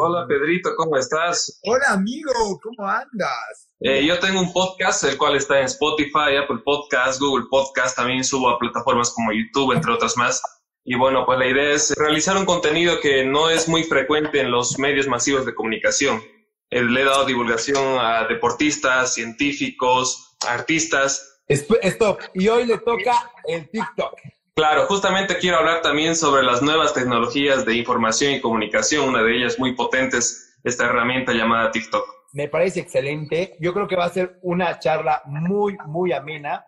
Hola Pedrito, ¿cómo estás? Hola amigo, ¿cómo andas? Eh, yo tengo un podcast, el cual está en Spotify, Apple Podcast, Google Podcast, también subo a plataformas como YouTube, entre otras más. Y bueno, pues la idea es realizar un contenido que no es muy frecuente en los medios masivos de comunicación. Eh, le he dado divulgación a deportistas, científicos, artistas. Stop, y hoy le toca el TikTok. Claro, justamente quiero hablar también sobre las nuevas tecnologías de información y comunicación, una de ellas muy potente es esta herramienta llamada TikTok. Me parece excelente. Yo creo que va a ser una charla muy, muy amena,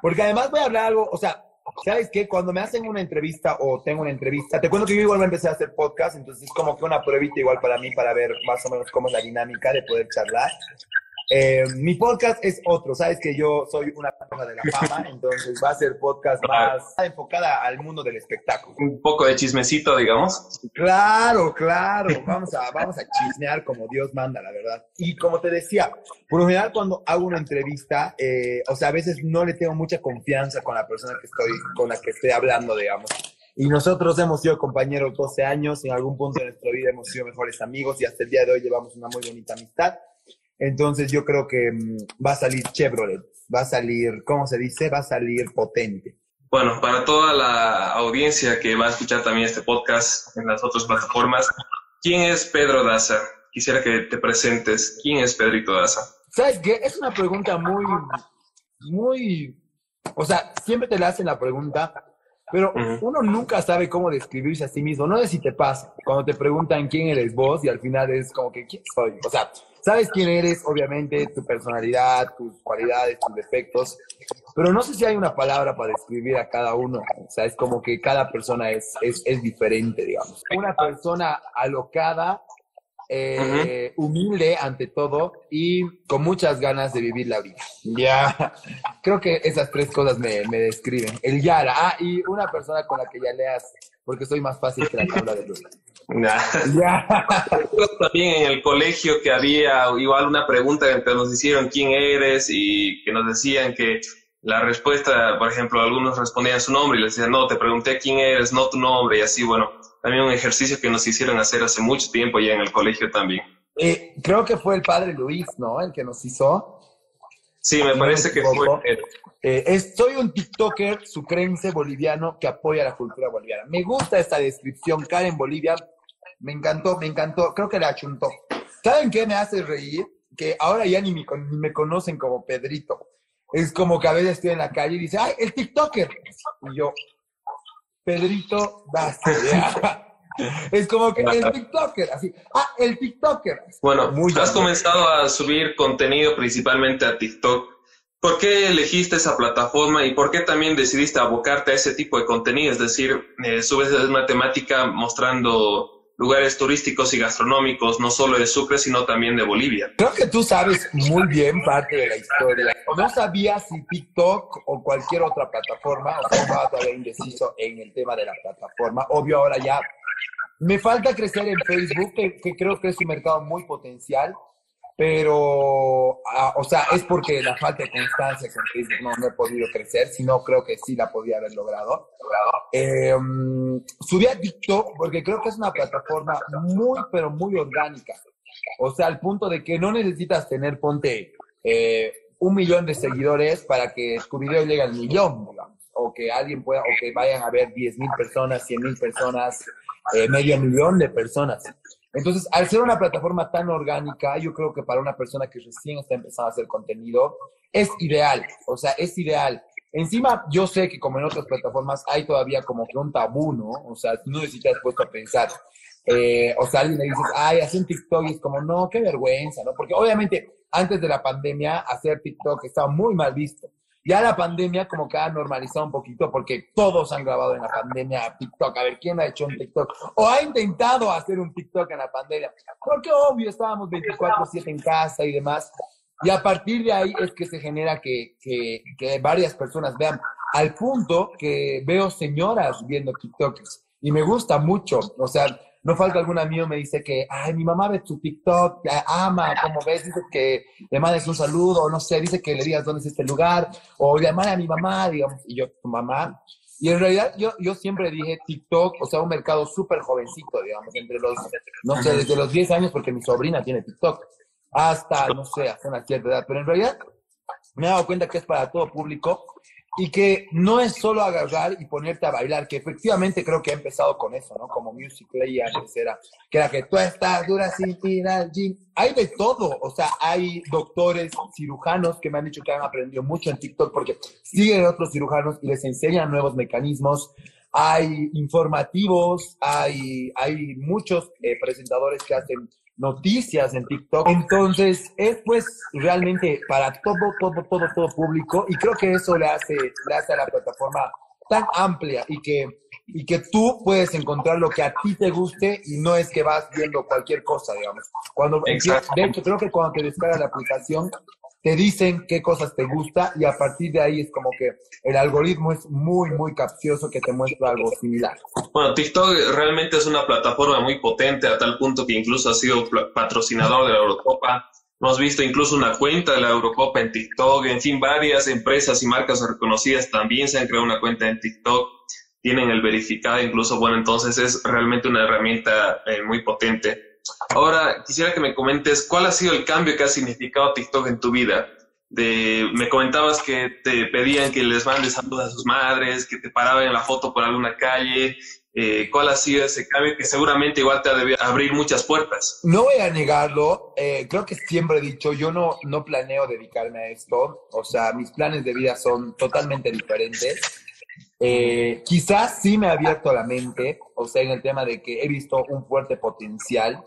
porque además voy a hablar algo, o sea, ¿sabes qué? Cuando me hacen una entrevista o tengo una entrevista, te cuento que yo igual me empecé a hacer podcast, entonces es como que una pruebita igual para mí para ver más o menos cómo es la dinámica de poder charlar. Eh, mi podcast es otro, sabes que yo soy una persona de la fama, entonces va a ser podcast más enfocada al mundo del espectáculo. Un poco de chismecito, digamos. Claro, claro, vamos a, vamos a chismear como Dios manda, la verdad. Y como te decía, por lo general cuando hago una entrevista, eh, o sea, a veces no le tengo mucha confianza con la persona que estoy, con la que estoy hablando, digamos. Y nosotros hemos sido compañeros 12 años, en algún punto de nuestra vida hemos sido mejores amigos y hasta el día de hoy llevamos una muy bonita amistad. Entonces yo creo que mm, va a salir Chevrolet, va a salir, ¿cómo se dice? Va a salir potente. Bueno, para toda la audiencia que va a escuchar también este podcast en las otras plataformas, ¿quién es Pedro Daza? Quisiera que te presentes. ¿Quién es Pedrito Daza? ¿Sabes qué? Es una pregunta muy, muy, o sea, siempre te la hacen la pregunta, pero uno nunca sabe cómo describirse a sí mismo. No sé si te pasa cuando te preguntan quién eres vos y al final es como que, ¿quién soy? O sea, sabes quién eres, obviamente, tu personalidad, tus cualidades, tus defectos, pero no sé si hay una palabra para describir a cada uno. O sea, es como que cada persona es, es, es diferente, digamos. Una persona alocada, eh, humilde ante todo y con muchas ganas de vivir la vida. Ya, creo que esas tres cosas me, me describen. El Yara, ah, y una persona con la que ya leas, porque soy más fácil que la tabla de luz. También en el colegio que había igual una pregunta que nos hicieron quién eres y que nos decían que la respuesta, por ejemplo, algunos respondían su nombre y les decían, no, te pregunté quién eres, no tu nombre y así, bueno, también un ejercicio que nos hicieron hacer hace mucho tiempo ya en el colegio también. Eh, creo que fue el padre Luis, ¿no? El que nos hizo. Sí, me parece que fue. Eh, soy un TikToker sucrense boliviano que apoya la cultura boliviana. Me gusta esta descripción, Karen Bolivia. Me encantó, me encantó. Creo que la achuntó. ¿Saben qué me hace reír? Que ahora ya ni me, ni me conocen como Pedrito. Es como que a veces estoy en la calle y dice, ¡ay, el TikToker! Y yo, Pedrito Es como que el TikToker, así. Ah, el TikToker. Bueno, has comenzado a subir contenido principalmente a TikTok. ¿Por qué elegiste esa plataforma y por qué también decidiste abocarte a ese tipo de contenido? Es decir, eh, subes matemática mostrando lugares turísticos y gastronómicos, no solo de Sucre, sino también de Bolivia. Creo que tú sabes muy bien parte de la historia. No sabía si TikTok o cualquier otra plataforma, o estaba todavía indeciso en el tema de la plataforma. Obvio, ahora ya me falta crecer en Facebook, que creo que es un mercado muy potencial pero, ah, o sea, es porque la falta de constancia con Facebook no, no he podido crecer, sino creo que sí la podía haber logrado. Subí a TikTok porque creo que es una plataforma muy, pero muy orgánica. O sea, al punto de que no necesitas tener, ponte, eh, un millón de seguidores para que tu video llegue al millón, digamos. O que alguien pueda, o que vayan a ver 10 mil personas, 100 mil personas, eh, medio millón de personas. Entonces, al ser una plataforma tan orgánica, yo creo que para una persona que recién está empezando a hacer contenido, es ideal. O sea, es ideal. Encima, yo sé que como en otras plataformas hay todavía como que un tabú, ¿no? O sea, no sé puesto a pensar. Eh, o sea, alguien le dices, ay, hace un TikTok y es como, no, qué vergüenza, ¿no? Porque obviamente antes de la pandemia hacer TikTok estaba muy mal visto. Ya la pandemia como que ha normalizado un poquito porque todos han grabado en la pandemia TikTok. A ver, ¿quién ha hecho un TikTok? O ha intentado hacer un TikTok en la pandemia. Porque obvio, estábamos 24/7 en casa y demás. Y a partir de ahí es que se genera que, que, que varias personas vean. Al punto que veo señoras viendo TikToks. Y me gusta mucho. O sea, no falta algún amigo me dice que, ay, mi mamá ve tu TikTok, ama, como ves, dice que le mandes un saludo, o no sé, dice que le digas dónde es este lugar, o llamar a mi mamá, digamos, y yo, tu mamá, Y en realidad yo, yo siempre dije TikTok, o sea, un mercado súper jovencito, digamos, entre los, no sé, desde los 10 años, porque mi sobrina tiene TikTok, hasta, no sé, hasta una cierta edad. Pero en realidad me he dado cuenta que es para todo público y que no es solo agarrar y ponerte a bailar, que efectivamente creo que ha empezado con eso, ¿no? Como Music Play antes era, que era que tú estás dura sin ir al. Hay de todo, o sea, hay doctores, cirujanos que me han dicho que han aprendido mucho en TikTok porque siguen otros cirujanos y les enseñan nuevos mecanismos. Hay informativos, hay, hay muchos eh, presentadores que hacen noticias en TikTok. Entonces, es pues realmente para todo, todo, todo, todo público y creo que eso le hace, le hace a la plataforma tan amplia y que, y que tú puedes encontrar lo que a ti te guste y no es que vas viendo cualquier cosa, digamos. Cuando, de hecho, creo que cuando te descargas la aplicación, te dicen qué cosas te gusta y a partir de ahí es como que el algoritmo es muy, muy capcioso que te muestra algo similar. Bueno, TikTok realmente es una plataforma muy potente a tal punto que incluso ha sido patrocinador de la Eurocopa. Hemos visto incluso una cuenta de la Eurocopa en TikTok. En fin, varias empresas y marcas reconocidas también se han creado una cuenta en TikTok. Tienen el verificado incluso. Bueno, entonces es realmente una herramienta eh, muy potente. Ahora, quisiera que me comentes cuál ha sido el cambio que ha significado TikTok en tu vida. Me comentabas que te pedían que les mandes saludos a sus madres, que te paraban en la foto por alguna calle. Eh, ¿Cuál ha sido ese cambio que seguramente igual te ha debido abrir muchas puertas? No voy a negarlo. Eh, creo que siempre he dicho, yo no, no planeo dedicarme a esto. O sea, mis planes de vida son totalmente diferentes. Eh, quizás sí me ha abierto la mente, o sea, en el tema de que he visto un fuerte potencial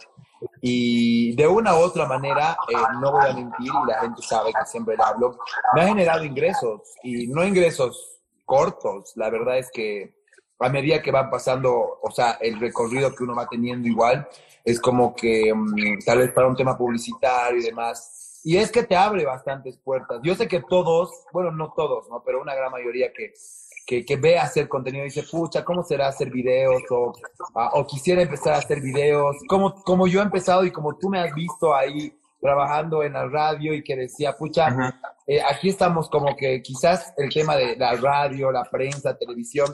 y de una u otra manera, eh, no voy a mentir y la gente sabe que siempre le hablo, me ha generado ingresos y no ingresos cortos, la verdad es que a medida que van pasando, o sea, el recorrido que uno va teniendo igual, es como que mm, tal vez para un tema publicitario y demás. Y es que te abre bastantes puertas. Yo sé que todos, bueno, no todos, ¿no? Pero una gran mayoría que que, que, ve hacer contenido y dice, pucha, ¿cómo será hacer videos? O, o quisiera empezar a hacer videos. Como, como yo he empezado y como tú me has visto ahí trabajando en la radio y que decía, pucha, eh, aquí estamos como que quizás el tema de la radio, la prensa, televisión.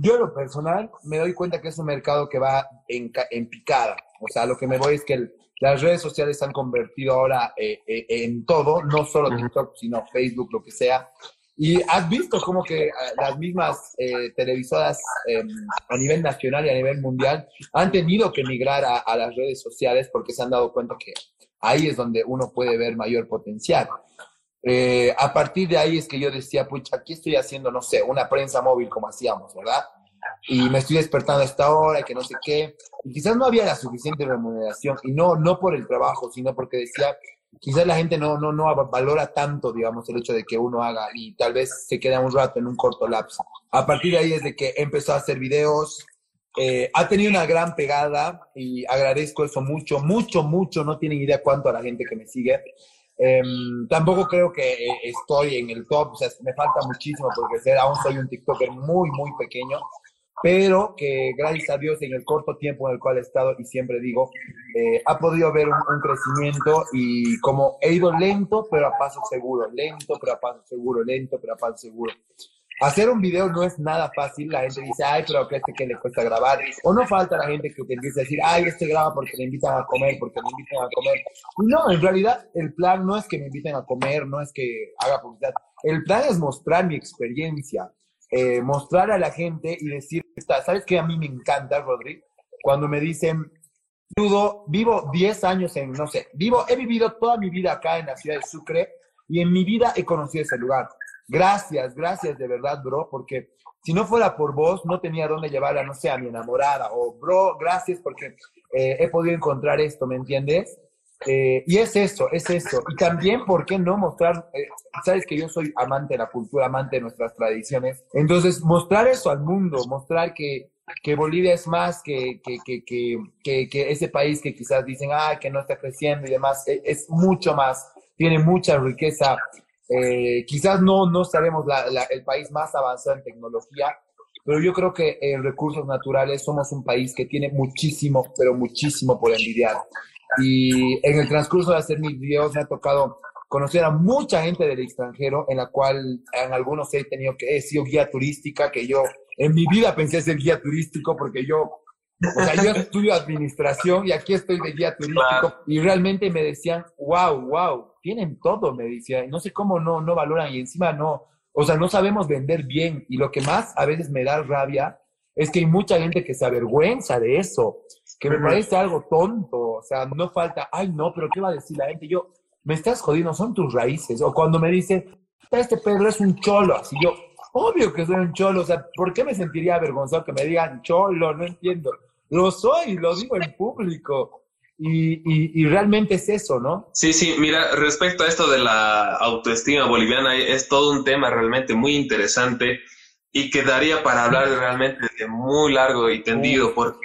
Yo en lo personal me doy cuenta que es un mercado que va en, en picada. O sea, lo que me voy es que las redes sociales se han convertido ahora eh, eh, en todo, no solo TikTok, sino Facebook, lo que sea. Y has visto como que eh, las mismas eh, televisoras em, a nivel nacional y a nivel mundial han tenido que migrar a, las redes sociales porque se han dado cuenta que ahí es donde uno puede ver mayor potencial. Eh, a partir de ahí es que yo decía, pucha, aquí estoy haciendo, no sé, una prensa móvil como hacíamos, ¿verdad? Y me estoy despertando a esta hora y que no sé qué. Y quizás no había la suficiente remuneración, y no, no por el trabajo, sino porque decía, quizás la gente no, no, no valora tanto, digamos, el hecho de que uno haga y tal vez se queda un rato en un corto lapso. A partir de ahí, desde que empezó a hacer videos, eh, ha tenido una gran pegada y agradezco eso mucho, mucho, mucho. No tienen idea cuánto a la gente que me sigue. Em, tampoco creo que eh, estoy en el top, o sea, me falta muchísimo por crecer. Aún soy un TikToker muy, muy pequeño pero que gracias a Dios en el corto tiempo en el cual he estado, y siempre digo, eh, ha podido haber un, crecimiento y como he ido lento, pero a paso seguro, lento, pero a paso seguro, lento, pero a paso seguro. Hacer un video no es nada fácil, la gente dice, ay, pero que este que le cuesta grabar, o no falta la gente que te empiece a decir, ay, este graba porque le invitan a comer, porque le invitan a comer. No, en realidad el plan no es que me inviten a comer, no es que haga publicidad, el plan es mostrar mi experiencia, eh, mostrar a la gente y decir, ¿sabes qué a mí me encanta, Rodri? Cuando me dicen, Dudo, vivo 10 años en, no sé, vivo, he vivido toda mi vida acá en la ciudad de Sucre y en mi vida he conocido ese lugar. Gracias, gracias de verdad, bro, porque si no fuera por vos, no tenía dónde llevarla, no sé, a mi enamorada, o bro, gracias porque eh, he podido encontrar esto, ¿me entiendes? Eh, y es eso, es eso. Y también, ¿por qué no mostrar? Eh, sabes que yo soy amante de la cultura, amante de nuestras tradiciones. Entonces, mostrar eso al mundo, mostrar que, que Bolivia es más que, que, que, que, ese país que quizás dicen, ah, que no está creciendo y demás, e, es, mucho más, tiene mucha riqueza. Eh, quizás no, no seremos el país más avanzado en tecnología, pero yo creo que en recursos naturales somos un país que tiene muchísimo, pero muchísimo por envidiar. Y en el transcurso de hacer mis videos me ha tocado conocer a mucha gente del extranjero, en la cual en algunos he tenido que, he sido guía turística, que yo en mi vida pensé ser guía turístico porque yo, o sea, yo estudio administración y aquí estoy de guía turístico y realmente me decían, wow, wow, tienen todo, me decían, no sé cómo no, no valoran y encima no, o sea, no sabemos vender bien y lo que más a veces me da rabia es que hay mucha gente que se avergüenza de eso, que me parece algo tonto, o sea, no falta, ay no, pero ¿qué va a decir la gente? Yo, me estás jodiendo, son tus raíces. O cuando me dice, este Pedro es un cholo, así yo, obvio que soy un cholo, o sea, ¿por qué me sentiría avergonzado que me digan cholo? No entiendo. Lo soy, lo digo en público. Y, y, realmente es eso, ¿no? Sí, sí, mira, respecto a esto de la autoestima boliviana, es todo un tema realmente muy interesante y quedaría para hablar realmente de muy largo y tendido, porque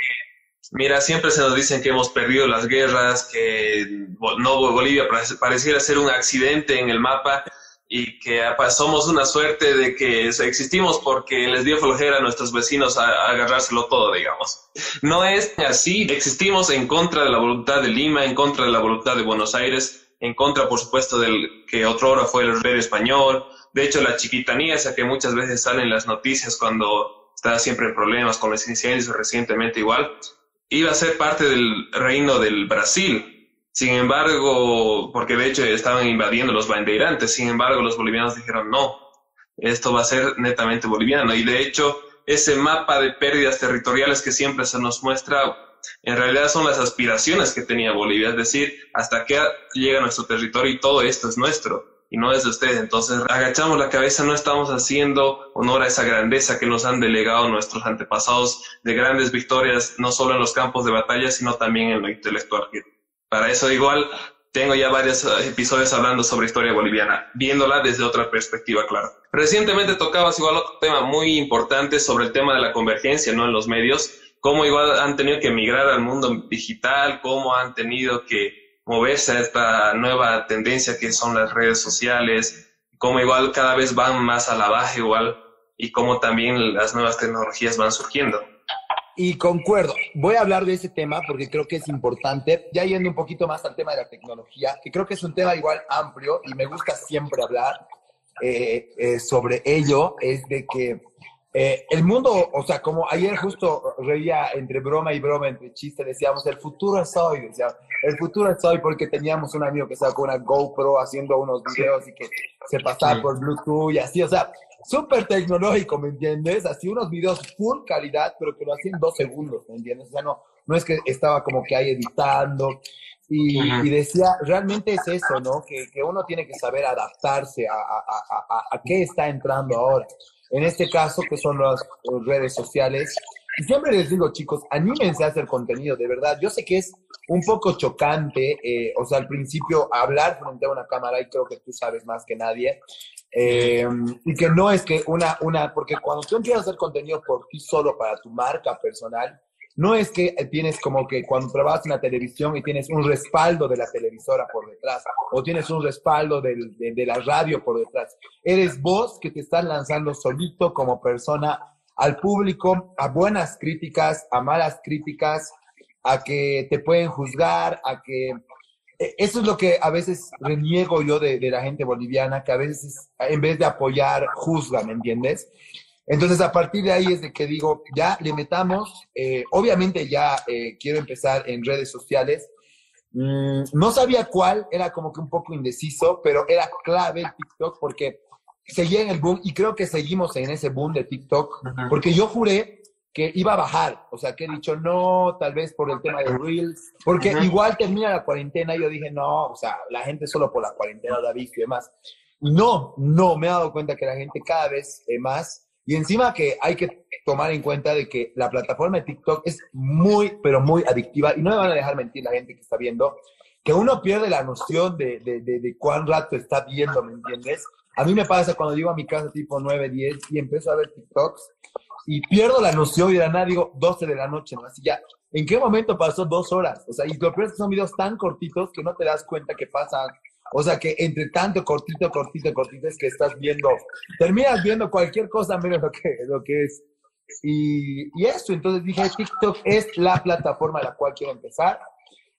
Mira, siempre se nos dicen que hemos perdido las guerras, que no Bolivia pareciera ser un accidente en el mapa y que somos una suerte de que existimos porque les dio flojera a nuestros vecinos a, agarrárselo todo, digamos. No es así. Existimos en contra de la voluntad de Lima, en contra de la voluntad de Buenos Aires, en contra, por supuesto, del que otro hora fue el rey español. De hecho, la chiquitanía, esa que muchas veces sale en las noticias cuando está siempre en problemas con los incendios, recientemente igual, iba a ser parte del reino del Brasil. Sin embargo, porque de hecho estaban invadiendo los bandeirantes, sin embargo los bolivianos dijeron no, esto va a ser netamente boliviano. Y de hecho, ese mapa de pérdidas territoriales que siempre se nos muestra, en realidad son las aspiraciones que tenía Bolivia, es decir, hasta qué llega nuestro territorio y todo esto es nuestro y no es de ustedes. Entonces, agachamos la cabeza, no estamos haciendo honor a esa grandeza que nos han delegado nuestros antepasados de grandes victorias, no solo en los campos de batalla, sino también en lo intelectual. Para eso, igual, tengo ya varios eh, episodios hablando sobre historia boliviana, viéndola desde otra perspectiva, claro. Recientemente tocabas igual otro tema muy importante sobre el tema de la convergencia, ¿no? En los medios, cómo igual han tenido que migrar al mundo digital, cómo han tenido que moverse a esta nueva tendencia que son las redes sociales, como igual cada vez van más a la baja igual y cómo también las nuevas tecnologías van surgiendo. Y concuerdo, voy a hablar de ese tema porque creo que es importante, ya yendo un poquito más al tema de la tecnología, que creo que es un tema igual amplio y me gusta siempre hablar eh, eh, sobre ello, es de que eh, el mundo, o sea, como ayer justo reía entre broma y broma, entre chiste, decíamos, el futuro es hoy, decíamos, el futuro es hoy porque teníamos un amigo que estaba con una GoPro haciendo unos videos y que se pasaba por Bluetooth y así, o sea, súper tecnológico, ¿me entiendes? Así unos videos full calidad, pero que lo hacían dos segundos, ¿me entiendes? O sea, no, no es que estaba como que ahí editando. Y, y decía, realmente es eso, ¿no? Que, que, uno tiene que saber adaptarse a, a, a, a qué está entrando ahora en este caso, que son las redes sociales. Y siempre les digo, chicos, anímense a hacer contenido, de verdad. Yo sé que es un poco chocante, eh, o sea, al principio hablar frente a una cámara, y creo que tú sabes más que nadie, eh, y que no es que una, una, porque cuando tú empiezas a hacer contenido por ti solo, para tu marca personal, no es que tienes como que cuando trabajas en la televisión y tienes un respaldo de la televisora por detrás o tienes un respaldo de, la radio por detrás. Eres vos que te estás lanzando solito como persona al público, a buenas críticas, a malas críticas, a que te pueden juzgar, a que... E, eso es lo que a veces reniego yo de, de la gente boliviana, que a veces en vez de apoyar, juzga, ¿me entiendes? Entonces, a partir de ahí es de que digo, ya le metamos, eh, obviamente ya eh, quiero empezar en redes sociales. Mm, no sabía cuál, era como que un poco indeciso, pero era clave el TikTok porque seguía en el boom y creo que seguimos en ese boom de TikTok, porque yo juré que iba a bajar, o sea, que he dicho no, tal vez por el tema de Reels, porque igual termina la cuarentena y yo dije no, o sea, la gente solo por la cuarentena la ha visto y demás. no, no, me he dado cuenta que la gente cada vez eh, más y encima que hay que tomar en cuenta de que la plataforma de TikTok es muy, pero muy adictiva y no me van a dejar mentir la gente que está viendo, que uno pierde la noción de, de, de, cuán rato está viendo, ¿me entiendes? A mí me pasa cuando llego a mi casa tipo 9, 10 y empiezo a ver TikToks y pierdo la noción y de nada digo 12 de la noche, ¿no? Así ya, ¿en qué momento pasó dos horas? O sea, y lo peor es que son videos tan cortitos que no te das cuenta que pasan o sea que entre tanto cortito, cortito, cortito es que estás viendo, terminas viendo cualquier cosa menos lo que, lo que es. Y, y eso, entonces dije, TikTok es la plataforma a la cual quiero empezar.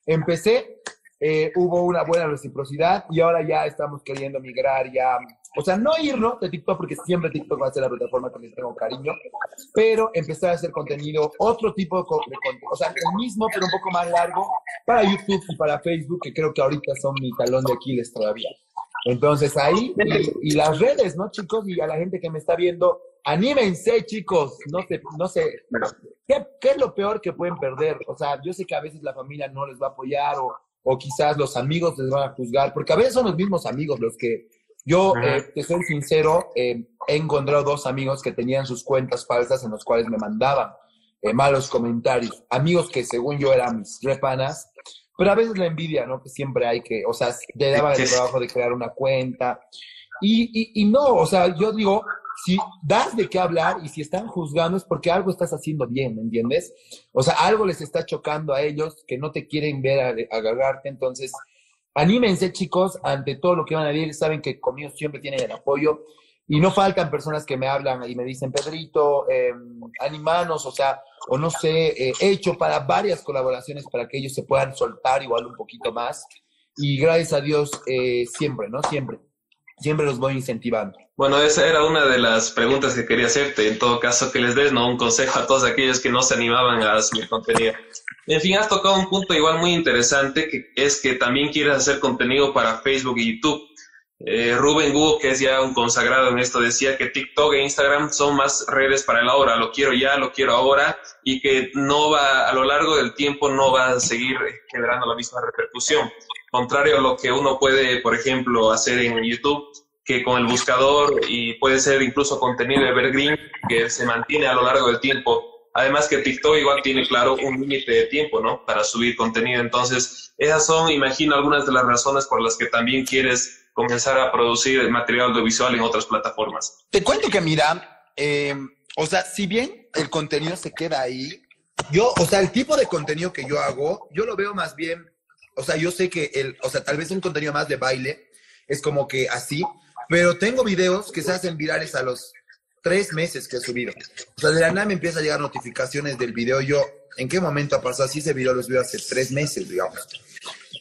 Empecé eh, hubo una buena reciprocidad y ahora ya estamos queriendo migrar ya, o sea, no irnos de TikTok porque siempre TikTok va a ser la plataforma que tengo cariño, pero empezar a hacer contenido, otro tipo de, contenido, o sea, el mismo pero un poco más largo para YouTube y para Facebook, que creo que ahorita son mi talón de Aquiles todavía. Entonces ahí, y, las redes, ¿no, chicos? Y a la gente que me está viendo, anímense, chicos, no sé, no sé, ¿qué, ¿qué, es lo peor que pueden perder? O sea, yo sé que a veces la familia no les va a apoyar o, o quizás los amigos les van a juzgar, porque a veces son los mismos amigos los que, yo eh, te soy sincero, eh, he encontrado dos amigos que tenían sus cuentas falsas en los cuales me mandaban eh, malos comentarios, amigos que según yo eran mis repanas, pero a veces la envidia, ¿no? Que siempre hay que, o sea, te daba el trabajo de crear una cuenta. Y, y, no, o sea, yo digo, si das de qué hablar y si están juzgando es porque algo estás haciendo bien, ¿me entiendes? O sea, algo les está chocando a ellos que no te quieren ver agarrarte. Entonces, anímense, chicos, ante todo lo que van a decir. Saben que conmigo siempre tienen el apoyo. Y no faltan personas que me hablan y me dicen, Pedrito, eh, animanos, o sea, o no sé, eh, he hecho para varias colaboraciones para que ellos se puedan soltar igual un poquito más. Y gracias a Dios, eh, siempre, ¿no? Siempre. Siempre los voy incentivando. Bueno, esa era una de las preguntas que quería hacerte. En todo caso, que les des ¿no? un consejo a todos aquellos que no se animaban a subir contenido. En fin, has tocado un punto igual muy interesante, que es que también quieres hacer contenido para Facebook y YouTube. Eh, Rubén Hugo, que es ya un consagrado en esto, decía que TikTok e Instagram son más redes para el ahora, lo quiero ya, lo quiero ahora, y que no va, a lo largo del tiempo no va a seguir generando la misma repercusión. Contrario a lo que uno puede, por ejemplo, hacer en YouTube, que con el buscador y puede ser incluso contenido evergreen que se mantiene a lo largo del tiempo. Además que TikTok igual tiene claro un límite de tiempo, ¿no? Para subir contenido. Entonces, esas son, imagino, algunas de las razones por las que también quieres comenzar a producir material audiovisual en otras plataformas? Te cuento que mira, eh, o sea, si bien el contenido se queda ahí, yo, o sea, el tipo de contenido que yo hago, yo lo veo más bien, o sea, yo sé que el, o sea, tal vez un contenido más de baile es como que así, pero tengo videos que se hacen virales a los tres meses que he subido. O sea, de la nada me empieza a llegar notificaciones del video. Yo, ¿en qué momento ha pasado? Así ese video los veo hace tres meses, digamos.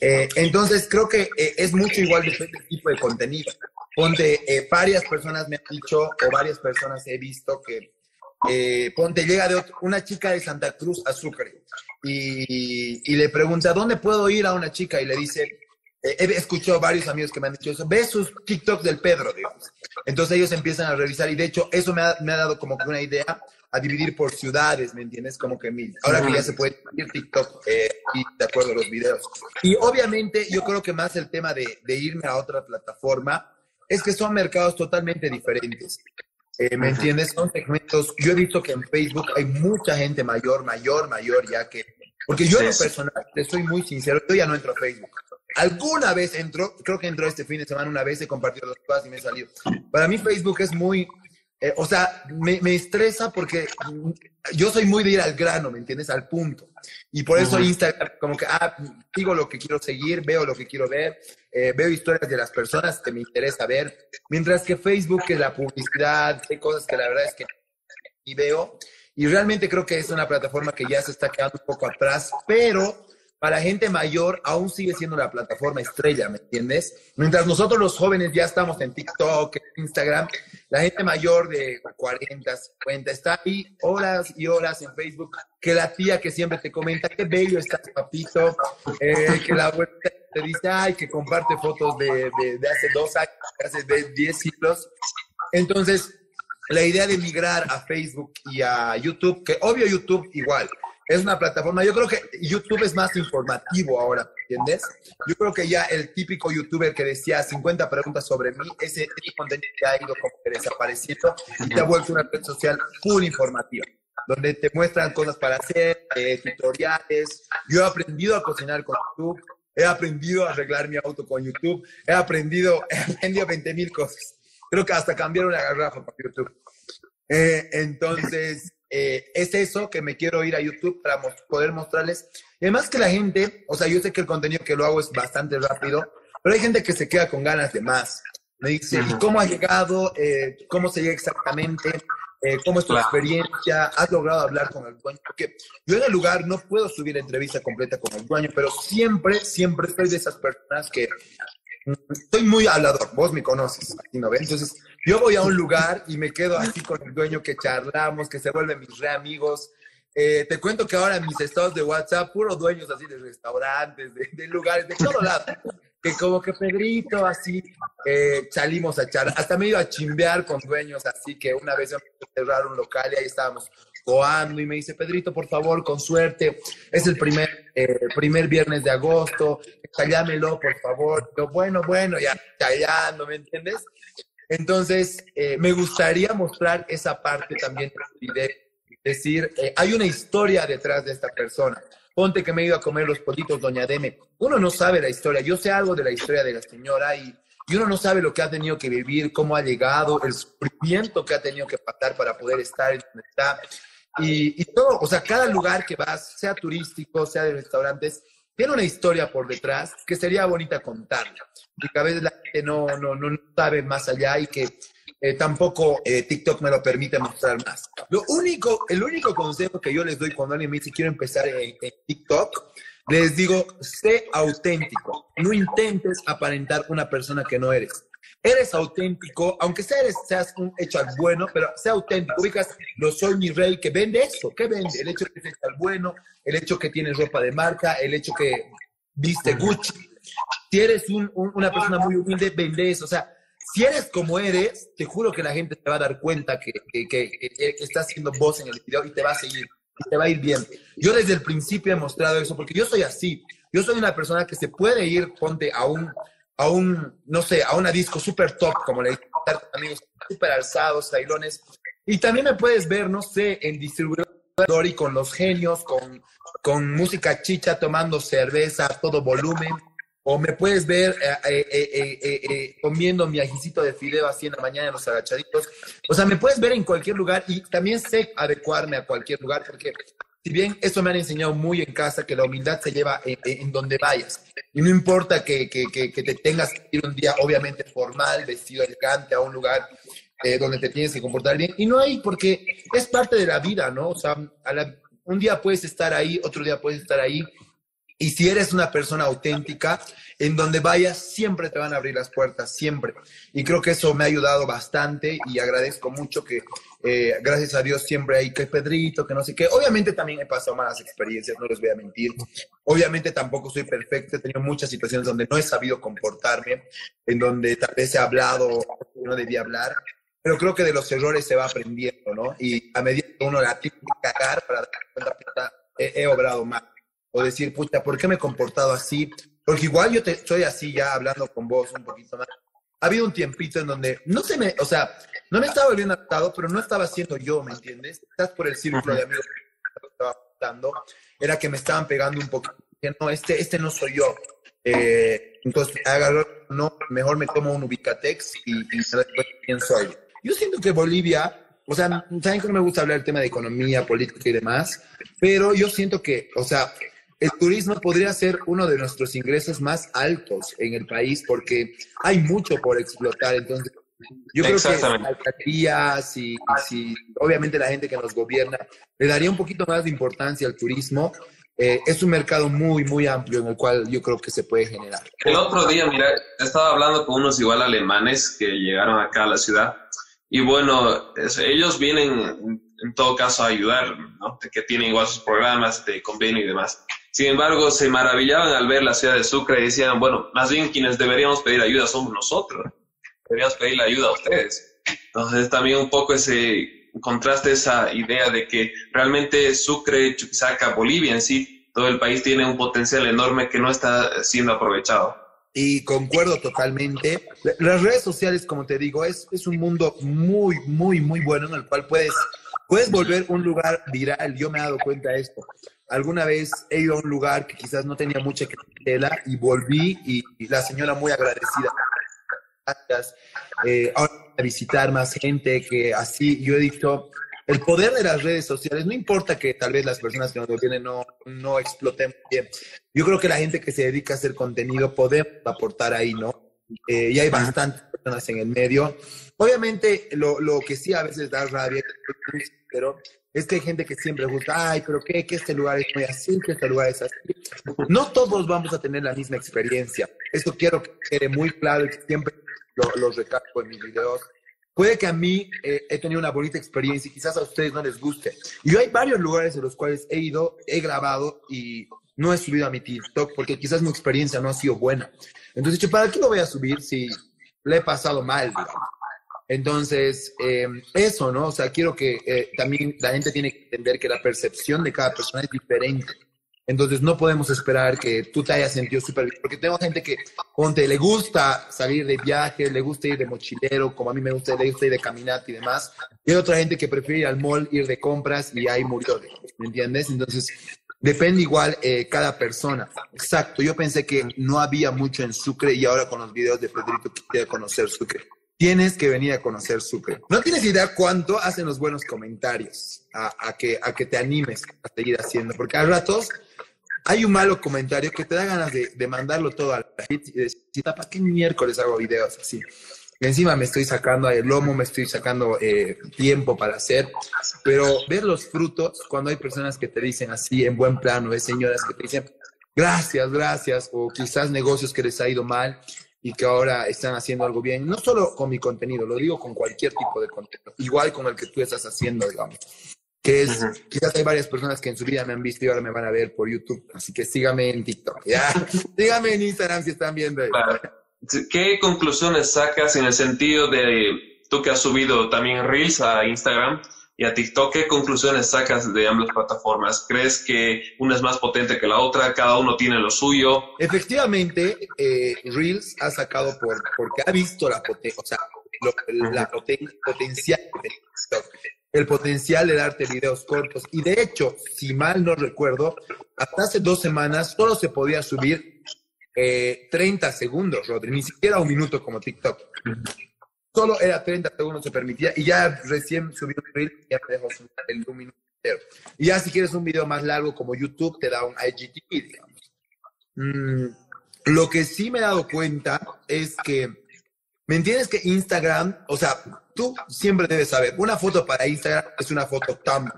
Eh, entonces, creo que eh, es mucho igual depende del tipo de contenido. Ponte, eh, varias personas me han dicho, o varias personas he visto que, ponte, llega de una chica de Santa Cruz a Sucre y, le pregunta, ¿dónde puedo ir a una chica? Y le dice, he escuchado varios amigos que me han dicho eso, ve sus TikToks del Pedro. Entonces ellos empiezan a revisar y de hecho eso me ha, dado como que una idea a dividir por ciudades, ¿me entiendes? Como que mil. Ahora que ya se puede ir TikTok eh, y de acuerdo a los videos. Y obviamente yo creo que más el tema de, irme a otra plataforma es que son mercados totalmente diferentes. Eh, ¿Me entiendes? Son segmentos. Yo he visto que en Facebook hay mucha gente mayor, mayor, mayor, ya que. Porque yo en lo personal, te soy muy sincero, yo ya no entro a Facebook. Alguna vez entro, creo que entró este fin de semana una vez, he compartido los cosas y me he salido. Para mí Facebook es muy, eh, o sea, me, me, estresa porque yo soy muy de ir al grano, ¿me entiendes? Al punto. Y por eso Instagram, como que, ah, digo lo que quiero seguir, veo lo que quiero ver, eh, veo historias de las personas que me interesa ver. Mientras que Facebook es la publicidad, hay cosas que la verdad es que y veo. Y realmente creo que es una plataforma que ya se está quedando un poco atrás, pero para gente mayor aún sigue siendo la plataforma estrella, ¿me entiendes? Mientras nosotros los jóvenes ya estamos en TikTok, Instagram, la gente mayor de 40, 50 está ahí horas y horas en Facebook, que la tía que siempre te comenta, qué bello estás, papito, eh, que la abuela te dice, ay, que comparte fotos de, de, hace dos años, hace 10 siglos. Entonces, la idea de migrar a Facebook y a YouTube, que obvio YouTube igual, es una plataforma, yo creo que YouTube es más informativo ahora, ¿entiendes? Yo creo que ya el típico youtuber que decía 50 preguntas sobre mí, ese, contenido ha ido como que desapareciendo y te ha vuelto una red social full informativa, donde te muestran cosas para hacer, eh, tutoriales. Yo he aprendido a cocinar con YouTube, he aprendido a arreglar mi auto con YouTube, he aprendido, he aprendido 20 mil cosas. Creo que hasta cambiaron la garrafa por YouTube. Eh, entonces, eh, es eso que me quiero ir a YouTube para poder mostrarles. Y además que la gente, o sea, yo sé que el contenido que lo hago es bastante rápido, pero hay gente que se queda con ganas de más. Me dice, ¿y cómo ha llegado? Eh, ¿Cómo se llega exactamente? eh, cómo es tu experiencia, has logrado hablar con el dueño, porque yo en el lugar no puedo subir la entrevista completa con el dueño, pero siempre, siempre estoy de esas personas que mm, estoy muy hablador, vos me conoces, ¿no Entonces, yo voy a un lugar y me quedo así con el dueño que charlamos, que se vuelven mis re amigos. Eh, te cuento que ahora mis estados de WhatsApp, puros dueños así de restaurantes, de, lugares, de todo lado. Que como que Pedrito, así, eh, salimos a charlar. Hasta me iba a chimbear con dueños, así que una vez me cerraron un local y ahí estábamos y me dice, Pedrito, por favor, con suerte, es el primer, eh, primer viernes de agosto, callámelo, por favor. Yo, bueno, bueno, ya callando, ¿me entiendes? Entonces, eh, me gustaría mostrar esa parte también de decir, eh, hay una historia detrás de esta persona. Ponte que me he ido a comer los pollitos Doña Deme. Uno no sabe la historia. Yo sé algo de la historia de la señora y, y uno no sabe lo que ha tenido que vivir, cómo ha llegado, el sufrimiento que ha tenido que pasar para poder estar en donde está. Y, y todo, o sea, cada lugar que vas, sea turístico, sea de restaurantes, tiene una historia por detrás que sería bonita contarla que a veces la gente no, no, no sabe más allá y que eh, tampoco eh, TikTok me lo permite mostrar más. Lo único, el único consejo que yo les doy cuando alguien me dice quiero empezar en, TikTok, les digo, sé auténtico. No intentes aparentar una persona que no eres. Eres auténtico, aunque seas un hecho al bueno, pero sea auténtico. Ubicas, lo soy mi rey, que vende eso. ¿Qué vende? El hecho que es hecho al bueno, el hecho que tienes ropa de marca, el hecho que viste Gucci, si eres una persona muy humilde, vende eso. O sea, si eres como eres, te juro que la gente te va a dar cuenta que, que, que, estás haciendo voz en el video y te va a seguir, y te va a ir bien. Yo desde el principio he mostrado eso, porque yo soy así. Yo soy una persona que se puede ir, ponte a un, a un no sé, a una disco super top, como le dicen amigos, súper alzados, tailones. Y también me puedes ver, no sé, en distribuidor y con los genios, con, con música chicha, tomando cerveza, todo volumen o me puedes ver eh, eh, eh, comiendo mi ajicito de fideo así en la mañana en los agachaditos. O sea, me puedes ver en cualquier lugar y también sé adecuarme a cualquier lugar porque si bien eso me han enseñado muy en casa, que la humildad se lleva en, donde vayas. Y no importa que, que, que, te tengas que ir un día, obviamente, formal, vestido elegante, a un lugar donde te tienes que comportar bien. Y no hay, porque es parte de la vida, ¿no? O sea, un día puedes estar ahí, otro día puedes estar ahí. Y si eres una persona auténtica, en donde vayas siempre te van a abrir las puertas, siempre. Y creo que eso me ha ayudado bastante y agradezco mucho que, eh, gracias a Dios, siempre hay que Pedrito, que no sé qué. Obviamente también he pasado malas experiencias, no les voy a mentir. Obviamente tampoco soy perfecto, he tenido muchas situaciones donde no he sabido comportarme, en donde tal vez he hablado no debía hablar. Pero creo que de los errores se va aprendiendo, ¿no? Y a medida que uno la tiene que cagar para dar cuenta, he, he obrado mal o decir, puta, ¿por qué me he comportado así? Porque igual yo te, estoy así ya hablando con vos un poquito más. Ha habido un tiempito en donde no se me, o sea, no me estaba volviendo adaptado, pero no estaba siendo yo, ¿me entiendes? Estás por el círculo de amigos que estaba dando, era que me estaban pegando un poquito. Que no, este, este no soy yo. Eh, entonces, agarró, no, mejor me tomo un Ubicatex y, y después quién soy. Yo siento que Bolivia o sea, saben que no me gusta hablar del tema de economía, política y demás, pero yo siento que, o sea, el turismo podría ser uno de nuestros ingresos más altos en el país porque hay mucho por explotar. Entonces, yo creo que alcaldías y, si obviamente la gente que nos gobierna le daría un poquito más de importancia al turismo. Eh, es un mercado muy, muy amplio en el cual yo creo que se puede generar. El otro día, mira, estaba hablando con unos igual alemanes que llegaron acá a la ciudad y bueno, ellos vienen en todo caso a ayudar, ¿no? que tienen igual sus programas de convenio y demás. Sin embargo, se maravillaban al ver la ciudad de Sucre y decían, bueno, más bien quienes deberíamos pedir ayuda somos nosotros, deberíamos pedir la ayuda a ustedes. Entonces también un poco ese contraste, esa idea de que realmente Sucre, Chuquisaca, Bolivia en sí, todo el país tiene un potencial enorme que no está siendo aprovechado. Y concuerdo totalmente. Las redes sociales, como te digo, es, es un mundo muy, muy, muy bueno en el cual puedes, puedes volver un lugar viral. Yo me he dado cuenta de esto. Alguna vez he ido a un lugar que quizás no tenía mucha clientela y volví y, la señora muy agradecida. Gracias. Eh, ahora a visitar más gente que así. Yo he dicho, el poder de las redes sociales, no importa que tal vez las personas que nos gobiernen no, no exploten bien. Yo creo que la gente que se dedica a hacer contenido puede aportar ahí, ¿no? Eh, y hay bastantes personas en el medio. Obviamente, lo, lo que sí a veces da rabia, pero es que hay gente que siempre gusta, ay, pero qué, que este lugar es muy así, que este lugar es así. No todos vamos a tener la misma experiencia. Eso quiero que quede muy claro y siempre lo, lo recalco en mis videos. Puede que a mí eh, he tenido una bonita experiencia y quizás a ustedes no les guste. Y yo hay varios lugares en los cuales he ido, he grabado y no he subido a mi TikTok porque quizás mi experiencia no ha sido buena. Entonces, ¿para qué lo voy a subir si le he pasado mal? Entonces, em, eso, ¿no? O sea, quiero que eh, también la gente tiene que entender que la percepción de cada persona es diferente. Entonces, no podemos esperar que tú te hayas sentido súper bien, porque tengo gente que, ponte, le gusta salir de viaje, le gusta ir de mochilero, como a mí me gusta, le gusta ir de caminata y demás. Y hay otra gente que prefiere ir al mall, ir de compras y ahí murió, ¿me entiendes? Entonces, depende igual eh, cada persona. Exacto, yo pensé que no había mucho en Sucre y ahora con los videos de Federico quisiera conocer Sucre. Tienes que venir a conocer Sucre. No tienes idea cuánto hacen los buenos comentarios a, que, a que te animes a seguir haciendo, porque a ratos hay un malo comentario que te da ganas de, mandarlo todo a la gente y decir, ¿para qué miércoles hago videos así? Encima me estoy sacando el lomo, me estoy sacando eh, tiempo para hacer, pero ver los frutos cuando hay personas que te dicen así en buen plano, hay señoras que te dicen, gracias, gracias, o quizás negocios que les ha ido mal y que ahora están haciendo algo bien, no solo con mi contenido, lo digo con cualquier tipo de contenido, igual con el que tú estás haciendo, digamos que es, quizás hay varias personas que en su vida me han visto y ahora me van a ver por YouTube, así que síganme en TikTok, ¿ya? síganme en Instagram si están viendo. ¿Qué conclusiones sacas en el sentido de tú que has subido también Reels a Instagram y a TikTok? ¿Qué conclusiones sacas de ambas plataformas? ¿Crees que una es más potente que la otra? ¿Cada uno tiene lo suyo? Efectivamente, eh, Reels ha sacado por, porque ha visto la potencia, o sea, la potencial de TikTok el potencial de darte videos cortos. Y de hecho, si mal no recuerdo, hasta hace dos semanas solo se podía subir 30 eh, segundos, Rodri, ni siquiera un minuto como TikTok. Solo era 30 segundos se permitía y ya recién subí un reel y ya me dejó subir el un minuto entero. Y ya si quieres un video más largo como YouTube, te da un IGTV, digamos. Mm, lo que sí me he dado cuenta es que, ¿me entiendes que Instagram, o sea, tú siempre debes saber, una foto para Instagram es una foto tan,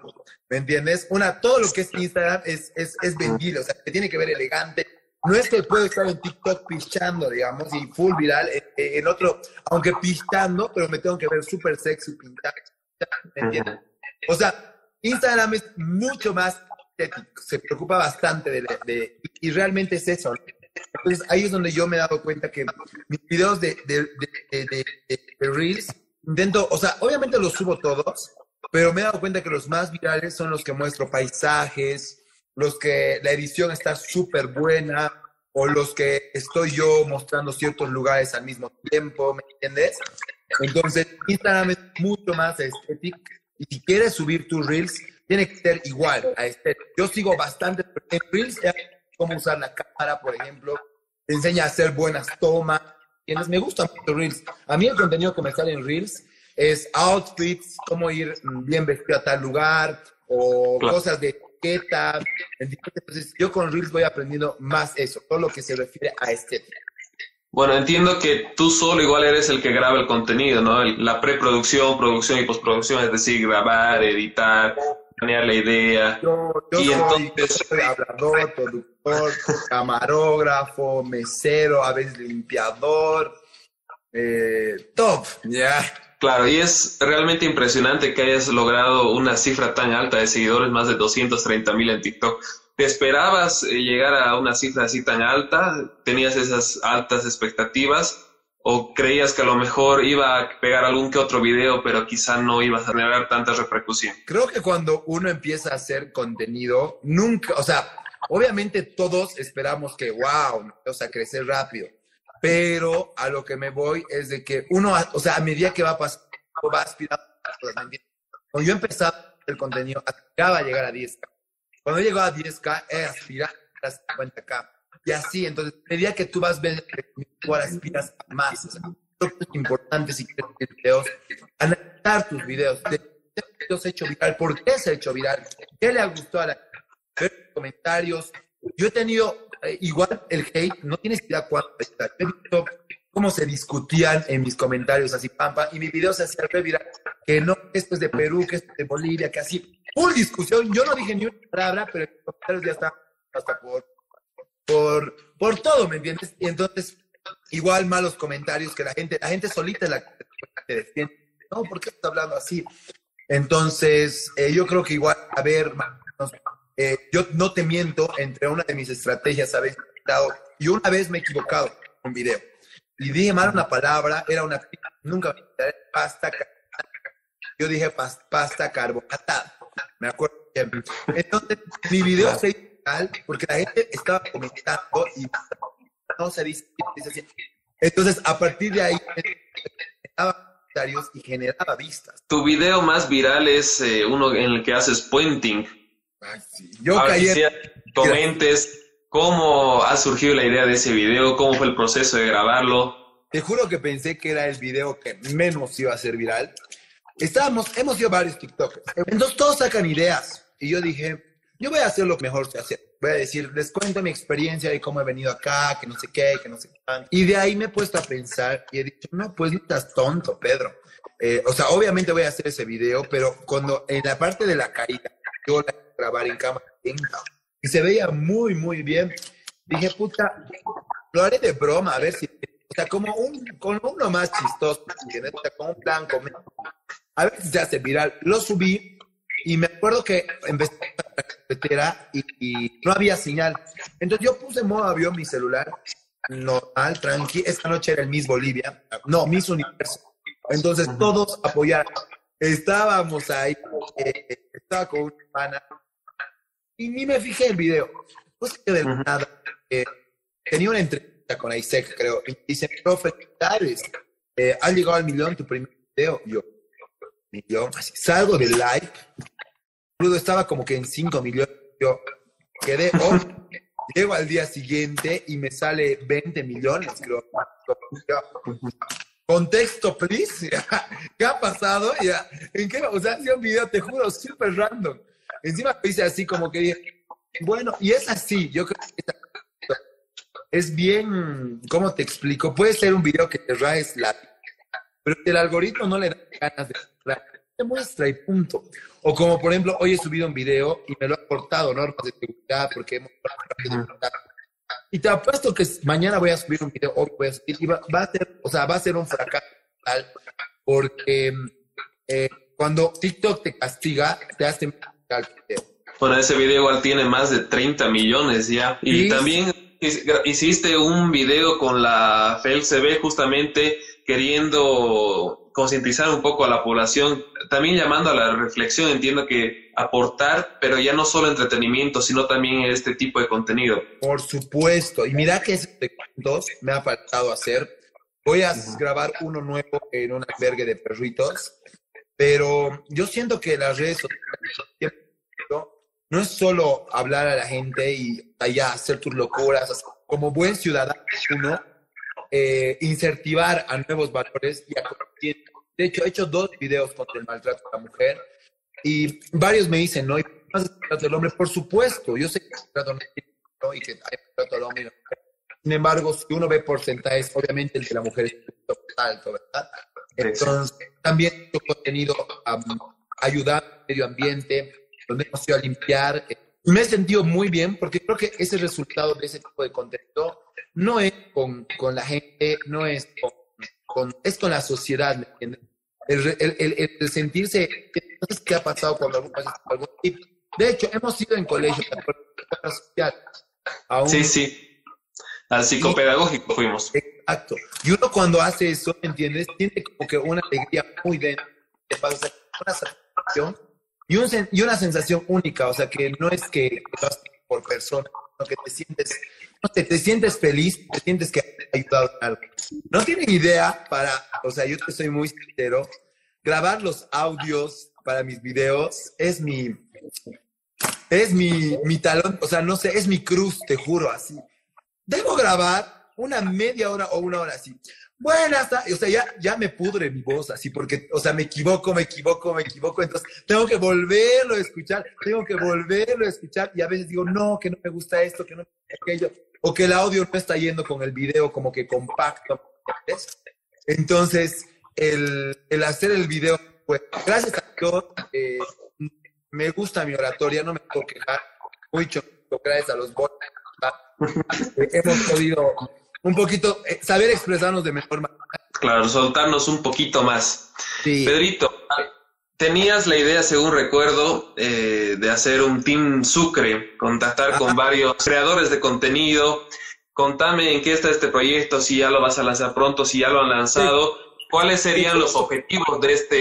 ¿me entiendes? Una, todo lo que es Instagram es, es, es vendido, o sea, te tiene que ver elegante. No es que puedo estar en TikTok pichando, digamos, y full viral, en, eh, eh, en otro, aunque pichando, pero me tengo que ver súper sexy pintado, ¿me entiendes? O sea, Instagram es mucho más estético, se preocupa bastante de, de, y realmente es eso. Entonces ahí es donde yo me he dado cuenta que mis videos de, de, de Reels intento, o sea, obviamente los subo todos, pero me he dado cuenta que los más virales son los que muestro paisajes, los que la edición está súper buena, o los que estoy yo mostrando ciertos lugares al mismo tiempo, ¿me entiendes? Entonces, Instagram es mucho más estético, y si quieres subir tus reels, tiene que ser igual a estético. Yo sigo bastante en reels, cómo usar la cámara, por ejemplo, te enseña a hacer buenas tomas, me gustan mucho Reels. A mí el contenido que me sale en Reels es outfits, cómo ir bien vestido a tal lugar, o cosas de Entonces, yo con Reels voy aprendiendo más eso, todo lo que se refiere a estética. Bueno, entiendo que tú solo igual eres el que graba el contenido, ¿no? La preproducción, producción y postproducción, es decir, grabar, editar, planear la idea. Yo, y soy, entonces... hablador, productor, camarógrafo, mesero, a veces limpiador, eh, top, ya. Claro, y es realmente impresionante que hayas logrado una cifra tan alta de seguidores, más de 230 mil en TikTok. ¿Te esperabas eh, llegar a una cifra así tan alta? ¿Tenías esas altas expectativas? ¿O creías que a lo mejor iba a pegar algún que otro video, pero quizá no ibas a generar tanta repercusión? Creo que cuando uno empieza a hacer contenido, nunca, o sea, obviamente todos esperamos que, wow, o sea, crecer rápido. Pero a lo que me voy es de que uno, o sea, a medida que va pasando, va aspirando. Cuando yo empezaba el contenido, aspiraba a llegar a 10K. Cuando llegó a 10K, aspiraba a 50K y así, entonces, a medida que tú vas viendo igual aspiras a más. O sea, es importante si quieres videos, analizar tus videos. ¿De qué se ha hecho viral? ¿Por qué se ha hecho viral? ¿Qué le ha gustado a la ver comentarios? Yo he tenido, eh, igual el hate, no tienes idea cuánto. He visto cómo se discutían en mis comentarios así, pampa, y mi video se hacía viral, que no, esto es de Perú, que esto es de Bolivia, que así, full discusión, yo no dije ni una palabra, pero en los comentarios ya está hasta por, por, por todo, ¿me entiendes? Y entonces, igual malos comentarios que la gente, la gente solita la que te defiende, no, ¿por qué estás hablando así? Entonces, eh, yo creo que igual, a ver, eh, yo no te miento, entre una de mis estrategias, ¿sabes? Y una vez me he equivocado un video y dije mal una palabra, era una nunca me pasta yo dije pasta carbonatada, me acuerdo Entonces, mi video se hizo porque la gente estaba comentando y no se dice, así. Entonces, a partir de ahí, y generaba vistas. Tu video más viral es eh, uno en el que haces pointing. Ay, sí. Yo caí. Comentes ¿Cómo ha surgido la idea de ese video? ¿Cómo fue el proceso de grabarlo? Te juro que pensé que era el video que menos iba a ser viral. Estábamos, hemos ido varios TikTokers. Entonces todos sacan ideas. Y yo dije, yo voy a hacer lo mejor que hacer. Voy a decir, les cuento mi experiencia de cómo he venido acá, que no sé qué, que no sé qué. Y de ahí me he puesto a pensar y he dicho, no, pues no estás tonto, Pedro. Eh, o sea, obviamente voy a hacer ese video, pero cuando en la parte de la caída, yo voy a grabar en cámara y se veía muy, muy bien. Dije, puta, lo haré de broma, a ver si, o sea, como un, con uno más chistoso, ¿entiendes? O sea, con un plan, con, a ver si se hace viral. Lo subí y me acuerdo que empecé la carretera y, y, no había señal. Entonces yo puse modo avión mi celular, normal, tranqui. Esta noche era el Miss Bolivia, no, Miss Universo. Entonces todos apoyaron. Estábamos ahí, eh, estaba con una hermana y ni me fijé el video. Pues que de nada, eh, tenía una entrevista con Isaac, creo, y dice, profe, eh, ha llegado al millón tu primer video. yo, millón, así, salgo del live, Luego estaba como que en 5 millones, yo quedé, oh, llego al día siguiente y me sale 20 millones, creo. Contexto, please. ¿Qué ha pasado? ¿En qué? O sea, hacía un video, te juro, súper random. Encima dice así como que dije, bueno, y es así, yo creo que es bien, ¿cómo te explico? Puede ser un video que te raes la pero el algoritmo no le da ganas de te muestra y punto. O como por ejemplo, hoy he subido un video y me lo ha cortado normas de seguridad porque hemos y te apuesto que mañana voy a subir un video, hoy voy a subir, y va, a ser, o sea, va a ser un fracaso porque eh, cuando TikTok te castiga, te hace bueno, ese video igual tiene más de 30 millones ya. Y también hiciste un video con la FELCB justamente queriendo concientizar un poco a la población, también llamando a la reflexión, entiendo que aportar, pero ya no solo entretenimiento, sino también este tipo de contenido. Por supuesto, y mira que ese dos me ha faltado hacer. Voy a grabar uno nuevo en un albergue de perritos pero yo siento que las redes sociales no es solo hablar a la gente y allá hacer tus locuras, como buen ciudadano, uno, eh, a nuevos valores y De hecho, he hecho dos videos contra el maltrato a la mujer y varios me dicen, ¿no? ¿Y más maltrato al hombre? Por supuesto, yo sé que maltrato ¿no? y que hay maltrato al hombre Sin embargo, si uno ve porcentajes, obviamente el de la mujer es alto, ¿verdad? Entonces, también he contenido um, ayudar al medio ambiente, donde hemos ido a limpiar. Me he sentido muy bien porque creo que ese resultado de ese tipo de contenido no es con, con la gente, no es con, es con la sociedad, ¿me entiendes? El, el, el, sentirse, ¿qué ha pasado cuando algún, algún De hecho, hemos ido en colegio social. sí, sí. Al psicopedagógico fuimos. Exacto. Y uno cuando hace eso, ¿me entiendes? Tiene como que una alegría muy dentro, una satisfacción y, un, y, una sensación única, o sea, que no es que lo haces por persona, sino que te sientes, no sé, te sientes feliz, te sientes que has ayudado en algo. No tienen idea para, o sea, yo te soy muy sincero, grabar los audios para mis videos es mi, es mi, mi talón, o sea, no sé, es mi cruz, te juro, así. Debo grabar una media hora o una hora así. Buenas o sea, ya, ya me pudre mi voz así, porque, o sea, me equivoco, me equivoco, me equivoco, entonces tengo que volverlo a escuchar, tengo que volverlo a escuchar y a veces digo, no, que no me gusta esto, que no me gusta aquello, o que el audio no está yendo con el video como que compacto. Entonces, el, el hacer el video, pues, gracias a Dios, eh, me gusta mi oratoria, no me puedo quejar. Mucho, gracias a los bots, hemos podido un poquito eh, saber expresarnos de mejor manera. Claro, soltarnos un poquito más. Pedrito, tenías la idea, según recuerdo, eh, de hacer un Team Sucre, contactar con varios creadores de contenido. Contame en qué está este proyecto, si ya lo vas a lanzar pronto, si ya lo han lanzado. ¿Cuáles serían los objetivos de este,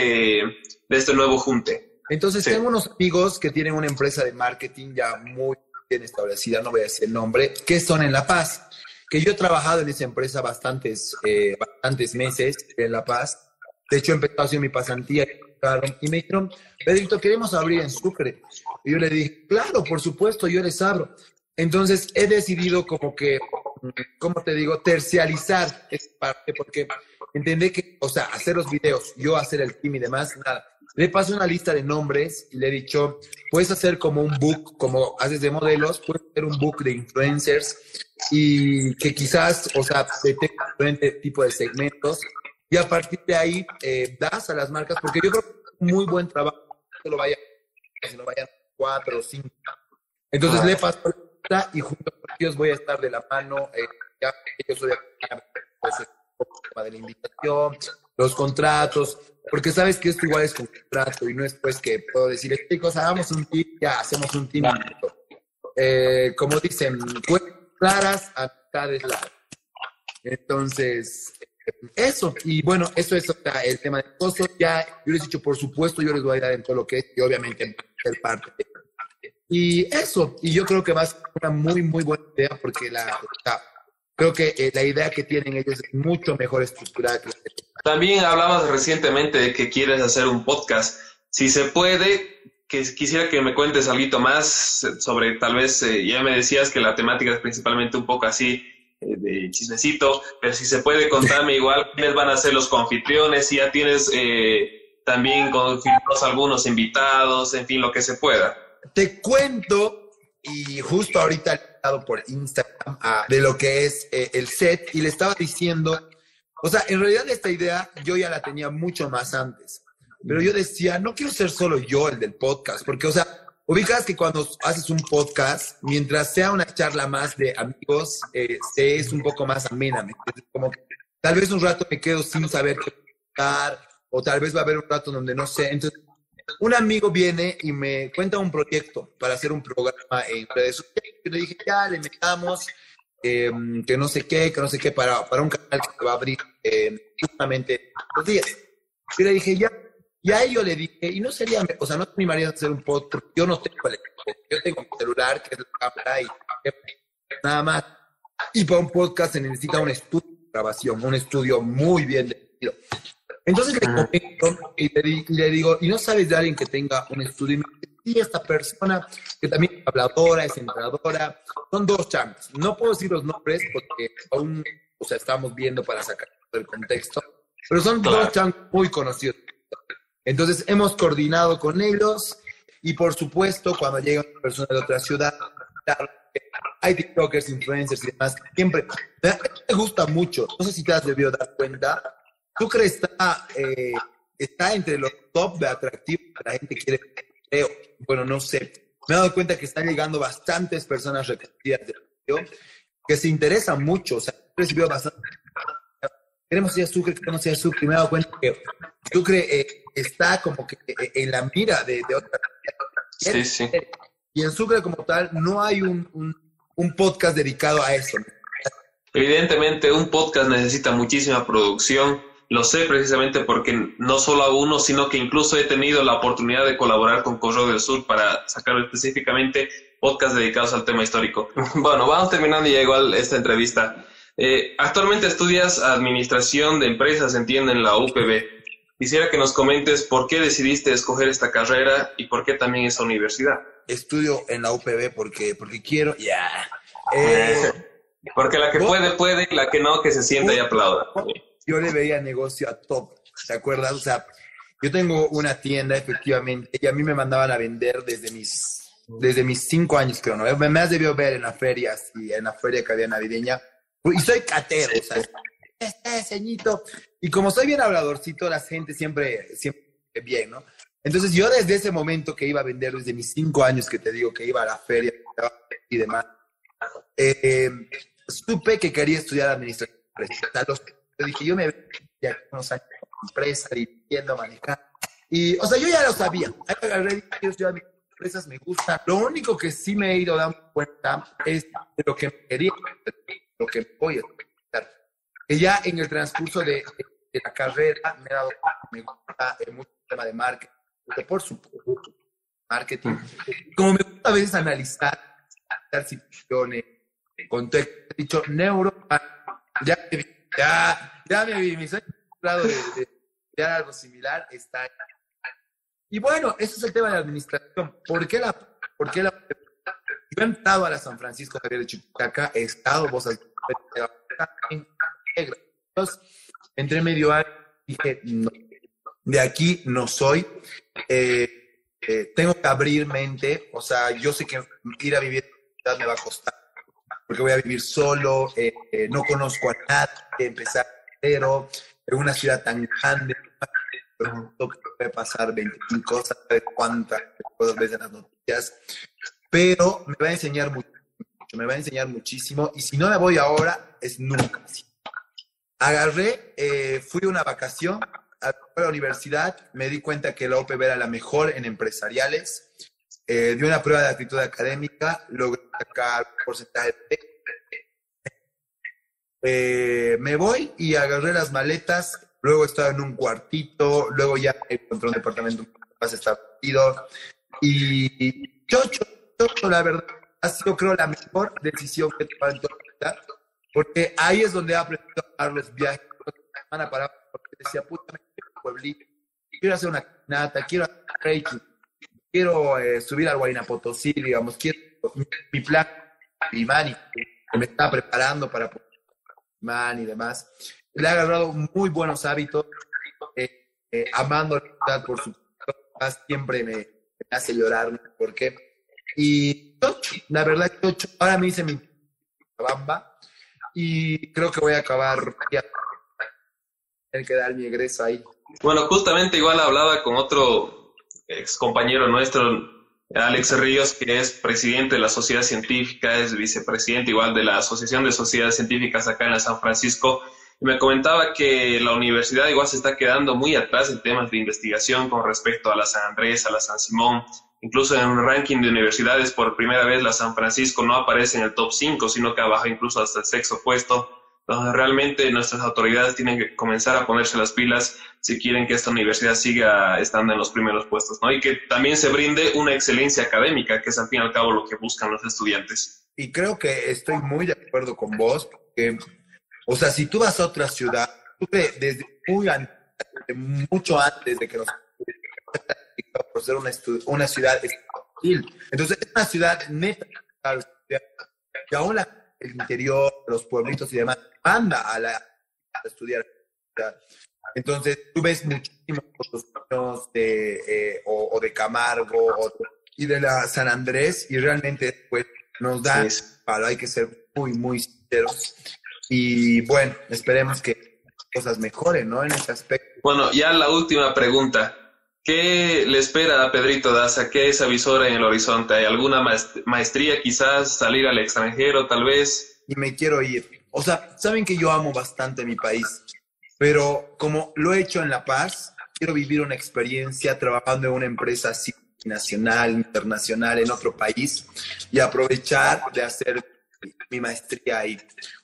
de este nuevo junte? Entonces, tengo unos amigos que tienen una empresa de marketing ya muy bien establecida, no voy a decir el nombre, que son en La Paz que yo he trabajado en esa empresa bastantes, eh, bastantes meses en La Paz. De hecho, he empezado hacer mi pasantía y me dijeron, Pedrito, queremos abrir en Sucre. Y yo le dije, claro, por supuesto, yo les abro. Entonces, he decidido como que, ¿cómo te digo? Tercializar esa parte, porque entendí que, o sea, hacer los videos, yo hacer el team y demás, nada. Le paso una lista de nombres y le he dicho, puedes hacer como un book, como haces de modelos, puedes hacer un book de influencers y que quizás, o sea, tenga diferente tipo de segmentos y a partir de ahí eh, das a las marcas, porque yo creo que es muy buen trabajo, que lo vayan, que vayan cuatro o cinco. Entonces le paso la y junto con ellos voy a estar de la mano, eh, ya yo soy pues, de la invitación, los contratos, porque sabes que esto igual es con contrato y no es pues que puedo decir, chicos, hagamos un team, ya hacemos un team. Eh, como dicen, pues, claras, amistades largas. Entonces, eso, y bueno, eso es el tema de costos. Ya, yo les he dicho, por supuesto, yo les voy a dar en todo lo que es, y obviamente ser parte. Y eso, y yo creo que va a ser una muy, muy buena idea, porque la, creo que eh, la idea que tienen ellos es mucho mejor estructurada que También hablabas recientemente de que quieres hacer un podcast. Si se puede, que quisiera que me cuentes algo más sobre, tal vez, eh, ya me decías que la temática es principalmente un poco así eh, de chismecito, pero si se puede contarme igual quiénes van a ser los confitriones, si ya tienes eh, también confirmados algunos invitados, en fin, lo que se pueda. Te cuento, y justo ahorita por Instagram ah, de lo que es el set, y le estaba diciendo, o sea, en realidad esta idea yo ya la tenía mucho más antes pero yo decía, no quiero ser solo yo el del podcast, porque, o sea, ubicas que cuando haces un podcast, mientras sea una charla más de amigos, eh, es un poco más amena, Como que tal vez un rato me quedo sin saber qué explicar, o tal vez va a haber un rato donde no sé. Entonces, un amigo viene y me cuenta un proyecto para hacer un programa en redes sociales. Yo le dije, ya, le metamos, em, que no sé qué, que no sé qué, para, para un canal que va a abrir em, justamente los días. Y le dije, ya, y a ello le dije, y no sería, o sea, no es mi marido hacer un podcast, yo no tengo el yo tengo mi celular, que es la cámara, y nada más. Y para un podcast se necesita un estudio de grabación, un estudio muy bien definido. Entonces le comento y le, digo, ¿y no sabes de alguien que tenga un estudio? Y me dice, esta persona que también es habladora, es entradora, son dos chambas. No puedo decir los nombres porque aún, o sea, estamos viendo para sacar el contexto, pero son dos chambas muy conocidos. Entonces hemos coordinado con ellos y por supuesto cuando llega una persona de otra ciudad, hay TikTokers, influencers y demás, siempre me gusta mucho, no sé si te has debido dar cuenta, crees está, eh, está entre los top de atractivos que la gente quiere, creo, bueno, no sé, me he dado cuenta que están llegando bastantes personas repetidas de que se interesan mucho, o sea, he recibido bastante queremos ir a Sucre, queremos ir a Sucre, y me he dado cuenta que Sucre eh, está como que eh, en la mira de, de otra. Sí, sí. Y en Sucre como tal no hay un, un, podcast dedicado a eso. Evidentemente un podcast necesita muchísima producción. Lo sé precisamente porque no solo a uno, sino que incluso he tenido la oportunidad de colaborar con Correo del Sur para sacar específicamente podcasts dedicados al tema histórico. bueno, vamos terminando ya igual esta entrevista. Eh, actualmente estudias Administración de Empresas, entiendo, en la UPB. Quisiera que nos comentes por qué decidiste escoger esta carrera y por qué también esa universidad. Estudio en la UPB porque, porque quiero, ya. Eh, porque la que puede, puede, y la que no, que se sienta y aplauda. Yo le veía negocio a top, ¿te acuerdas? O sea, yo tengo una tienda, efectivamente, y a mí me mandaban a vender desde mis, desde mis cinco años, creo, ¿no? Me has debido ver en las ferias y en la feria que había navideña y soy catero, o sea, este ceñito. Y como soy bien habladorcito, la gente siempre, siempre bien, ¿no? Entonces yo desde ese momento que iba a vender, desde mis cinco años que te digo que iba a la feria y demás, eh, supe que quería estudiar administración. Yo dije, yo me voy a unos años en empresa, dirigiendo, manejando. Y, o sea, yo ya lo sabía. empresas, me gusta. Lo único que sí me he ido dando cuenta es de lo que quería, lo que voy a estudiar. Que ya en el transcurso de, la carrera me he dado me gusta mucho el tema de marketing por supuesto, marketing. Como me gusta a veces analizar, situaciones, contexto, he dicho neuro, ya, ya, ya me vi, mi sueño de, de, algo similar está ahí. Y bueno, ese es el tema de la administración. ¿Por qué la, por qué la yo he entrado a la San Francisco Javier de Chicaca, he estado, vos entre medio año, dije, no, de aquí no soy. Eh, eh, tengo que abrir mente, o sea, yo sé que ir a vivir en me va a costar, porque voy a vivir solo, eh, no conozco a nadie, empezar cero, en una ciudad tan grande, puede pasar 25 cosas, cuántas puedo ver en las noticias, pero me va a enseñar mucho, me va a enseñar muchísimo, y si no me voy ahora, es nunca. Agarré, fui a una vacación, a la universidad me di cuenta que la OPB era la mejor en empresariales. Eh, di una prueba de actitud académica, logré sacar porcentaje de... Eh, me voy y agarré las maletas, luego estaba en un cuartito, luego ya encontré un departamento más establecido. Y chocho, chocho, la verdad, ha sido creo la mejor decisión que he tomado en toda mi vida, porque ahí es donde he aprendido a dar los viajes semana para porque decía, puta, me quiero pueblito, quiero hacer una nata, quiero hacer quiero eh, subir al Guayna Potosí, digamos, quiero mi, plan, mi mani, que me está preparando para man y demás. Le ha agarrado muy buenos hábitos, eh, eh, amando la por su siempre me, hace llorar, porque Y la verdad, ahora me hice mi bamba y creo que voy a acabar tener que dar mi egreso ahí. Bueno, justamente igual hablaba con otro ex compañero nuestro, Alex Ríos, que es presidente de la Sociedad Científica, es vicepresidente igual de la Asociación de Sociedades Científicas acá en San Francisco, y me comentaba que la universidad igual se está quedando muy atrás en temas de investigación con respecto a la San Andrés, a la San Simón. Incluso en un ranking de universidades, por primera vez la San Francisco no aparece en el top 5, sino que abajo incluso hasta el sexto puesto donde realmente nuestras autoridades tienen que comenzar a ponerse las pilas si quieren que esta universidad siga estando en los primeros puestos, ¿no? Y que también se brinde una excelencia académica, que es al fin y al cabo lo que buscan los estudiantes. Y creo que estoy muy de acuerdo con vos, que, o sea, si tú vas a otra ciudad, desde muy antes, mucho antes de que nos por ser una, una ciudad entonces es una ciudad neta, y aún la el interior, los pueblitos y demás, anda a, la, a estudiar. Entonces, tú ves muchísimos niños de, eh, o, de Camargo y de la San Andrés y realmente pues, nos da, para, hay que ser muy, muy sinceros. Y bueno, esperemos que cosas mejoren, ¿no? En ese aspecto. Bueno, ya la última pregunta. ¿Qué le espera a Pedrito Daza? ¿Qué es avisora en el horizonte? ¿Hay alguna maestría quizás? ¿Salir al extranjero tal vez? Y me quiero ir. O sea, saben que yo amo bastante mi país, pero como lo he hecho en La Paz, quiero vivir una experiencia trabajando en una empresa así, nacional, internacional, en otro país y aprovechar de hacer mi maestría ahí.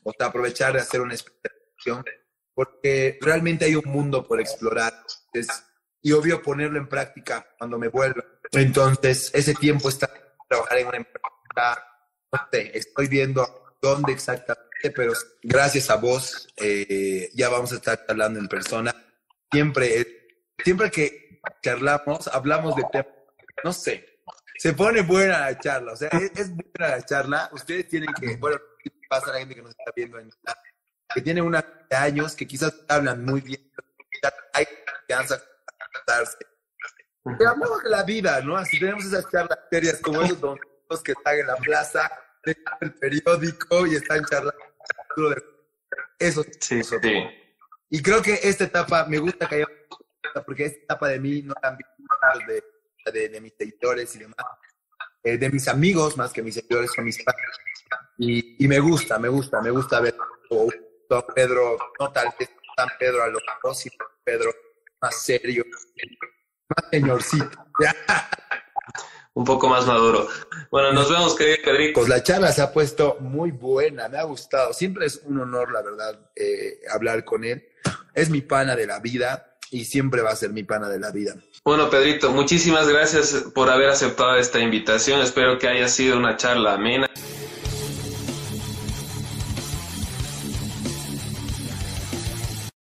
O sea, aprovechar de hacer una especialización, porque realmente hay un mundo por explorar. Es, y obvio ponerlo en práctica cuando me vuelva. Entonces, ese tiempo está trabajar en una empresa, estoy viendo dónde exactamente, pero gracias a vos eh, ya vamos a estar hablando en persona. Siempre, siempre que charlamos, hablamos de temas, no sé, se pone buena la charla, o sea, es, buena la charla. Ustedes tienen que, bueno, pasa a la gente que nos está viendo en que tiene unos años, que quizás hablan muy bien, hay confianza pero hablamos de la vida, ¿no? Así tenemos esas charlas serias como esos que están en la plaza, el periódico y están charlando. Eso sí, sí. Y creo que esta etapa me gusta que haya porque esta etapa de mí no han de, de, de mis seguidores y demás, eh, de mis amigos más que mis seguidores son mis padres. Y, y, me gusta, me gusta, me gusta ver a Pedro, no tal vez San Pedro a lo próximo, Pedro más serio, más señorcito. Un poco más maduro. Bueno, nos vemos, querido Pedrito. Pues la charla se ha puesto muy buena, me ha gustado. Siempre es un honor, la verdad, eh, hablar con él. Es mi pana de la vida y siempre va a ser mi pana de la vida. Bueno, Pedrito, muchísimas gracias por haber aceptado esta invitación. Espero que haya sido una charla amena.